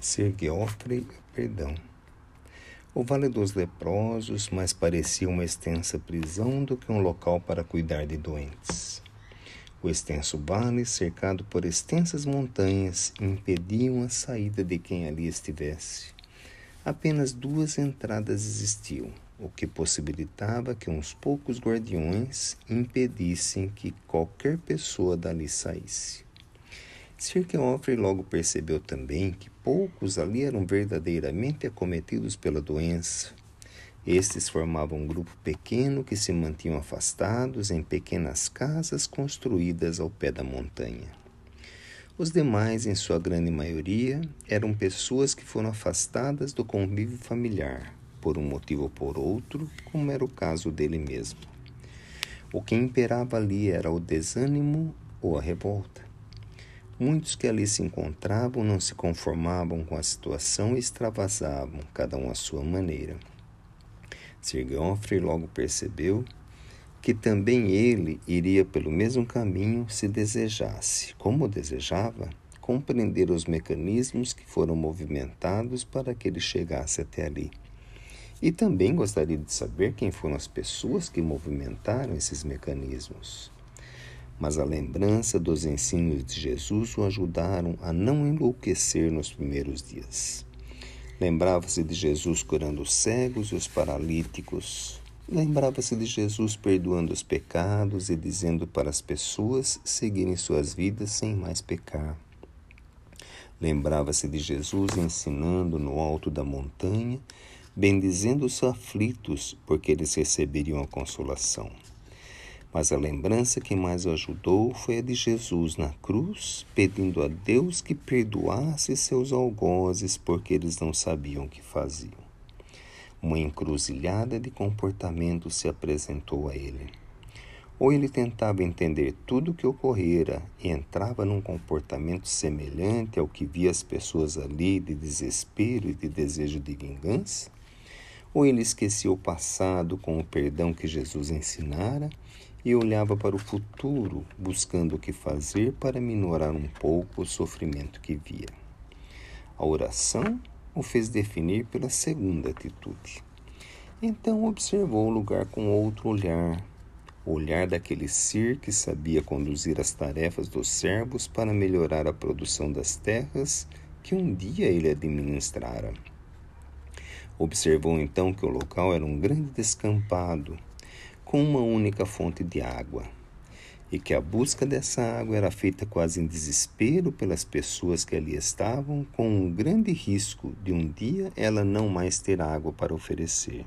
Ser Geoffrey, perdão. O Vale dos Leprosos mais parecia uma extensa prisão do que um local para cuidar de doentes. O extenso vale, cercado por extensas montanhas, impediam a saída de quem ali estivesse. Apenas duas entradas existiam, o que possibilitava que uns poucos guardiões impedissem que qualquer pessoa dali saísse. Sir Geoffrey logo percebeu também que poucos ali eram verdadeiramente acometidos pela doença. Estes formavam um grupo pequeno que se mantinham afastados em pequenas casas construídas ao pé da montanha. Os demais, em sua grande maioria, eram pessoas que foram afastadas do convívio familiar, por um motivo ou por outro, como era o caso dele mesmo. O que imperava ali era o desânimo ou a revolta. Muitos que ali se encontravam não se conformavam com a situação e extravasavam, cada um à sua maneira. Sir Geoffrey logo percebeu que também ele iria pelo mesmo caminho se desejasse, como desejava, compreender os mecanismos que foram movimentados para que ele chegasse até ali. E também gostaria de saber quem foram as pessoas que movimentaram esses mecanismos mas a lembrança dos ensinos de Jesus o ajudaram a não enlouquecer nos primeiros dias. Lembrava-se de Jesus curando os cegos e os paralíticos. Lembrava-se de Jesus perdoando os pecados e dizendo para as pessoas seguirem suas vidas sem mais pecar. Lembrava-se de Jesus ensinando no alto da montanha, bendizendo os aflitos, porque eles receberiam a consolação. Mas a lembrança que mais o ajudou foi a de Jesus na cruz, pedindo a Deus que perdoasse seus algozes, porque eles não sabiam o que faziam. Uma encruzilhada de comportamento se apresentou a ele. Ou ele tentava entender tudo o que ocorrera e entrava num comportamento semelhante ao que via as pessoas ali de desespero e de desejo de vingança, ou ele esquecia o passado com o perdão que Jesus ensinara e olhava para o futuro, buscando o que fazer para minorar um pouco o sofrimento que via. A oração o fez definir pela segunda atitude. Então observou o lugar com outro olhar, o olhar daquele ser que sabia conduzir as tarefas dos servos para melhorar a produção das terras que um dia ele administrara. Observou então que o local era um grande descampado, com uma única fonte de água, e que a busca dessa água era feita quase em desespero pelas pessoas que ali estavam, com um grande risco de um dia ela não mais ter água para oferecer.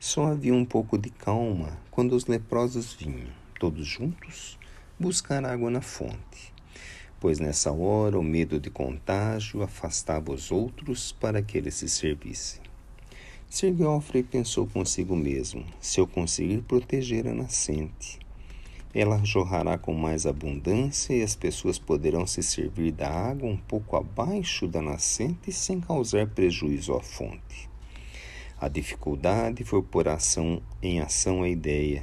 Só havia um pouco de calma quando os leprosos vinham, todos juntos, buscar água na fonte, pois nessa hora o medo de contágio afastava os outros para que eles se servissem. Sir Geoffrey pensou consigo mesmo: se eu conseguir proteger a nascente, ela jorrará com mais abundância e as pessoas poderão se servir da água um pouco abaixo da nascente sem causar prejuízo à fonte. A dificuldade foi pôr ação, em ação a ideia,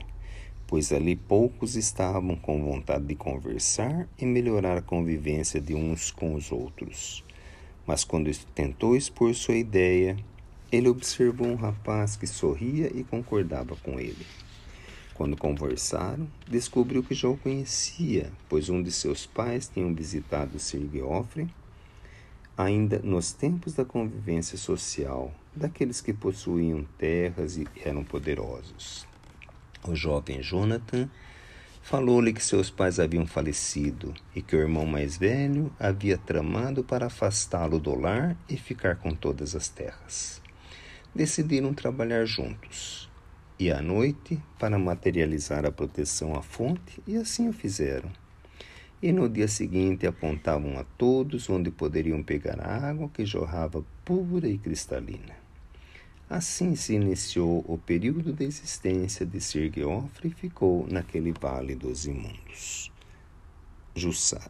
pois ali poucos estavam com vontade de conversar e melhorar a convivência de uns com os outros. Mas quando tentou expor sua ideia, ele observou um rapaz que sorria e concordava com ele. Quando conversaram, descobriu que já o conhecia, pois um de seus pais tinha visitado Sir Geoffrey ainda nos tempos da convivência social, daqueles que possuíam terras e eram poderosos. O jovem Jonathan falou-lhe que seus pais haviam falecido e que o irmão mais velho havia tramado para afastá-lo do lar e ficar com todas as terras decidiram trabalhar juntos. E à noite, para materializar a proteção à fonte, e assim o fizeram. E no dia seguinte apontavam a todos onde poderiam pegar a água que jorrava pura e cristalina. Assim se iniciou o período de existência de Sir Geoffrey e ficou naquele vale dos imundos. Jussara.